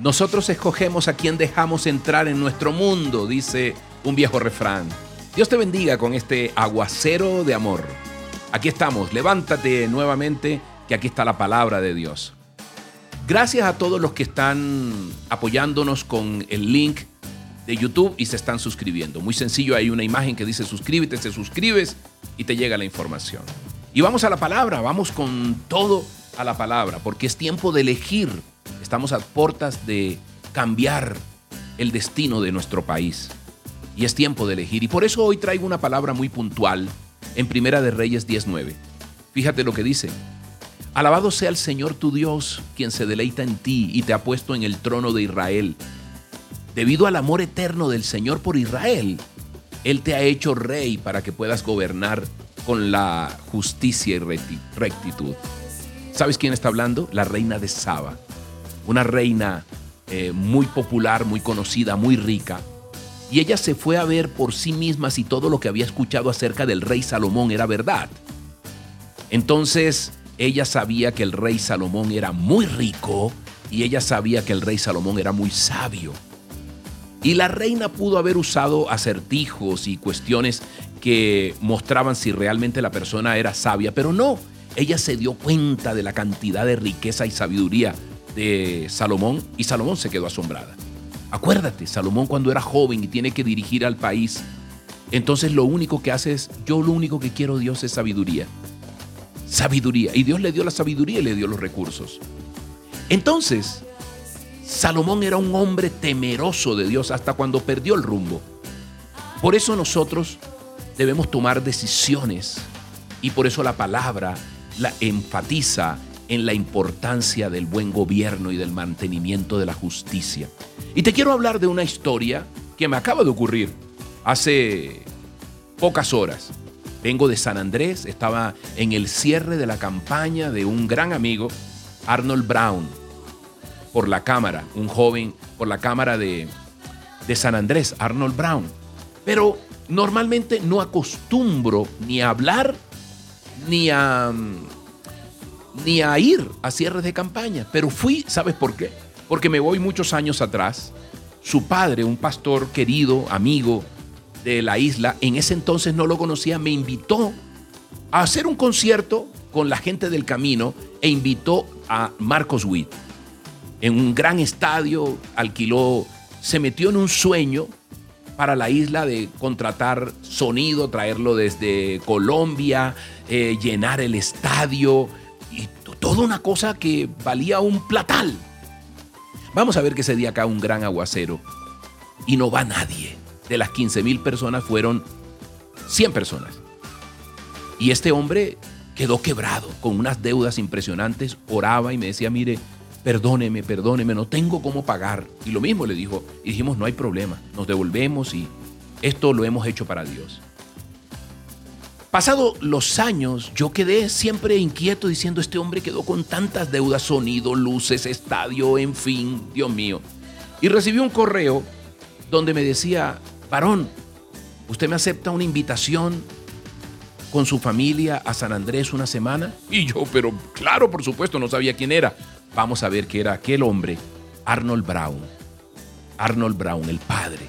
Nosotros escogemos a quien dejamos entrar en nuestro mundo, dice un viejo refrán. Dios te bendiga con este aguacero de amor. Aquí estamos, levántate nuevamente, que aquí está la palabra de Dios. Gracias a todos los que están apoyándonos con el link de YouTube y se están suscribiendo. Muy sencillo, hay una imagen que dice suscríbete, te suscribes y te llega la información. Y vamos a la palabra, vamos con todo a la palabra, porque es tiempo de elegir. Estamos a puertas de cambiar el destino de nuestro país. Y es tiempo de elegir. Y por eso hoy traigo una palabra muy puntual en Primera de Reyes 19. Fíjate lo que dice. Alabado sea el Señor tu Dios, quien se deleita en ti y te ha puesto en el trono de Israel. Debido al amor eterno del Señor por Israel, Él te ha hecho rey para que puedas gobernar con la justicia y rectitud. ¿Sabes quién está hablando? La reina de Saba. Una reina eh, muy popular, muy conocida, muy rica. Y ella se fue a ver por sí misma si todo lo que había escuchado acerca del rey Salomón era verdad. Entonces ella sabía que el rey Salomón era muy rico y ella sabía que el rey Salomón era muy sabio. Y la reina pudo haber usado acertijos y cuestiones que mostraban si realmente la persona era sabia, pero no, ella se dio cuenta de la cantidad de riqueza y sabiduría de Salomón y Salomón se quedó asombrada. Acuérdate, Salomón cuando era joven y tiene que dirigir al país, entonces lo único que hace es, yo lo único que quiero Dios es sabiduría sabiduría. Y Dios le dio la sabiduría y le dio los recursos. Entonces, Salomón era un hombre temeroso de Dios hasta cuando perdió el rumbo. Por eso nosotros debemos tomar decisiones y por eso la palabra la enfatiza en la importancia del buen gobierno y del mantenimiento de la justicia. Y te quiero hablar de una historia que me acaba de ocurrir hace pocas horas. Vengo de San Andrés, estaba en el cierre de la campaña de un gran amigo, Arnold Brown, por la Cámara, un joven por la Cámara de, de San Andrés, Arnold Brown. Pero normalmente no acostumbro ni a hablar ni a, ni a ir a cierres de campaña. Pero fui, ¿sabes por qué? Porque me voy muchos años atrás. Su padre, un pastor querido, amigo, de la isla, en ese entonces no lo conocía, me invitó a hacer un concierto con la gente del camino e invitó a Marcos Witt. En un gran estadio, alquiló, se metió en un sueño para la isla de contratar sonido, traerlo desde Colombia, eh, llenar el estadio y toda una cosa que valía un platal. Vamos a ver que ese día acá un gran aguacero y no va nadie de las 15 mil personas fueron 100 personas. Y este hombre quedó quebrado, con unas deudas impresionantes, oraba y me decía, mire, perdóneme, perdóneme, no tengo cómo pagar. Y lo mismo le dijo, y dijimos, no hay problema, nos devolvemos y esto lo hemos hecho para Dios. Pasado los años, yo quedé siempre inquieto diciendo, este hombre quedó con tantas deudas, sonido, luces, estadio, en fin, Dios mío. Y recibí un correo donde me decía, varón, ¿usted me acepta una invitación con su familia a San Andrés una semana? Y yo, pero claro, por supuesto, no sabía quién era. Vamos a ver qué era aquel hombre, Arnold Brown. Arnold Brown, el padre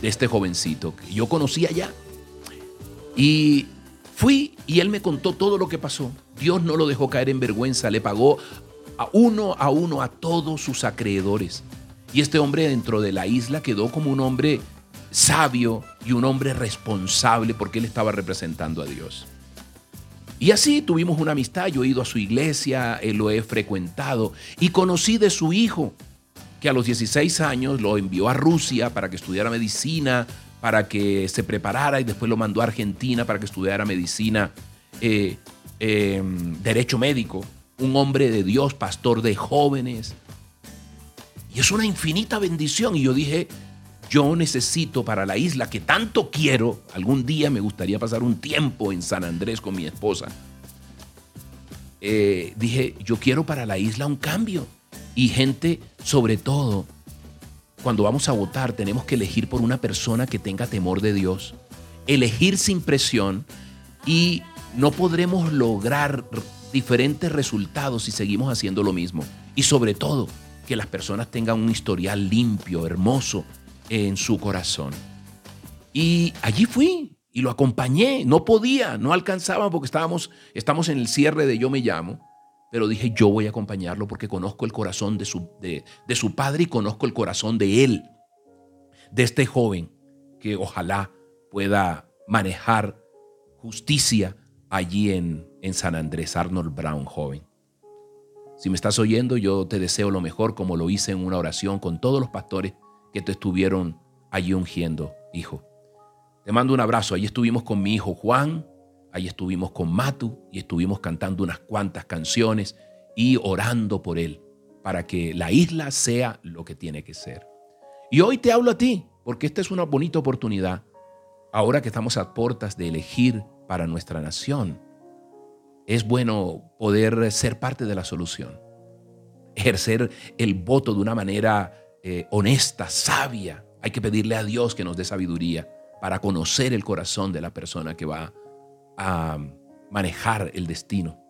de este jovencito que yo conocía ya. Y fui y él me contó todo lo que pasó. Dios no lo dejó caer en vergüenza, le pagó a uno a uno a todos sus acreedores. Y este hombre dentro de la isla quedó como un hombre sabio y un hombre responsable porque él estaba representando a Dios. Y así tuvimos una amistad, yo he ido a su iglesia, él lo he frecuentado y conocí de su hijo, que a los 16 años lo envió a Rusia para que estudiara medicina, para que se preparara y después lo mandó a Argentina para que estudiara medicina, eh, em, derecho médico, un hombre de Dios, pastor de jóvenes. Y es una infinita bendición. Y yo dije, yo necesito para la isla que tanto quiero, algún día me gustaría pasar un tiempo en San Andrés con mi esposa. Eh, dije, yo quiero para la isla un cambio. Y gente, sobre todo, cuando vamos a votar, tenemos que elegir por una persona que tenga temor de Dios. Elegir sin presión y no podremos lograr diferentes resultados si seguimos haciendo lo mismo. Y sobre todo, que las personas tengan un historial limpio, hermoso en su corazón. Y allí fui y lo acompañé. No podía, no alcanzaba porque estábamos, estamos en el cierre de Yo me llamo. Pero dije, yo voy a acompañarlo porque conozco el corazón de su, de, su padre y conozco el corazón de él, de este joven que ojalá pueda manejar justicia allí en, en San Andrés, Arnold Brown, joven. Si me estás oyendo, yo te deseo lo mejor como lo hice en una oración con todos los pastores que te estuvieron allí ungiendo, hijo. Te mando un abrazo. Allí estuvimos con mi hijo Juan, allí estuvimos con Matu y estuvimos cantando unas cuantas canciones y orando por él para que la isla sea lo que tiene que ser. Y hoy te hablo a ti, porque esta es una bonita oportunidad, ahora que estamos a puertas de elegir para nuestra nación. Es bueno poder ser parte de la solución, ejercer el voto de una manera eh, honesta, sabia. Hay que pedirle a Dios que nos dé sabiduría para conocer el corazón de la persona que va a manejar el destino.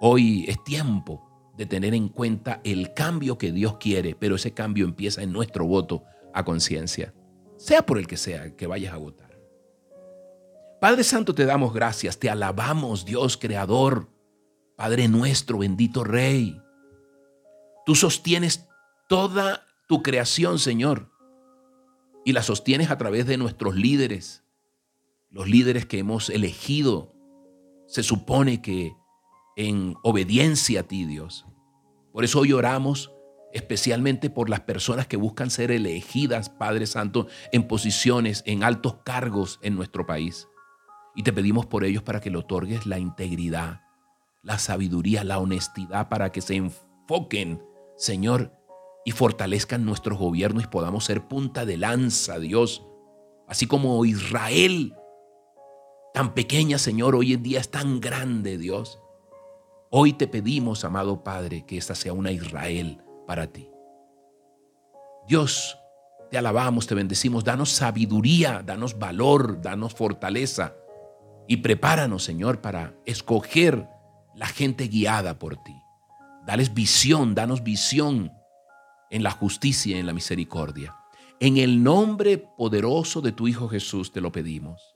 Hoy es tiempo de tener en cuenta el cambio que Dios quiere, pero ese cambio empieza en nuestro voto a conciencia, sea por el que sea que vayas a votar. Padre Santo, te damos gracias, te alabamos, Dios Creador, Padre nuestro, bendito Rey. Tú sostienes toda tu creación, Señor, y la sostienes a través de nuestros líderes, los líderes que hemos elegido. Se supone que en obediencia a ti, Dios. Por eso hoy oramos especialmente por las personas que buscan ser elegidas, Padre Santo, en posiciones, en altos cargos en nuestro país. Y te pedimos por ellos para que le otorgues la integridad, la sabiduría, la honestidad, para que se enfoquen, Señor, y fortalezcan nuestros gobiernos y podamos ser punta de lanza, Dios. Así como Israel, tan pequeña, Señor, hoy en día es tan grande, Dios. Hoy te pedimos, amado Padre, que esta sea una Israel para ti. Dios, te alabamos, te bendecimos, danos sabiduría, danos valor, danos fortaleza y prepáranos, Señor, para escoger la gente guiada por ti. Dales visión, danos visión en la justicia y en la misericordia. En el nombre poderoso de tu Hijo Jesús te lo pedimos.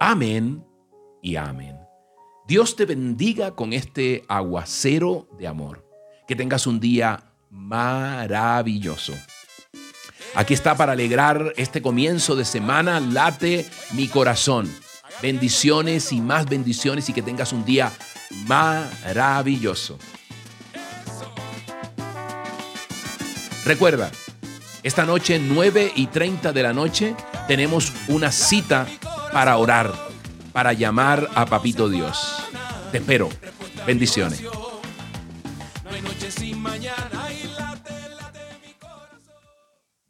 Amén y amén. Dios te bendiga con este aguacero de amor. Que tengas un día maravilloso. Aquí está para alegrar este comienzo de semana, late mi corazón. Bendiciones y más bendiciones y que tengas un día maravilloso. Recuerda, esta noche 9 y 30 de la noche tenemos una cita para orar, para llamar a Papito Dios. Te espero. Bendiciones.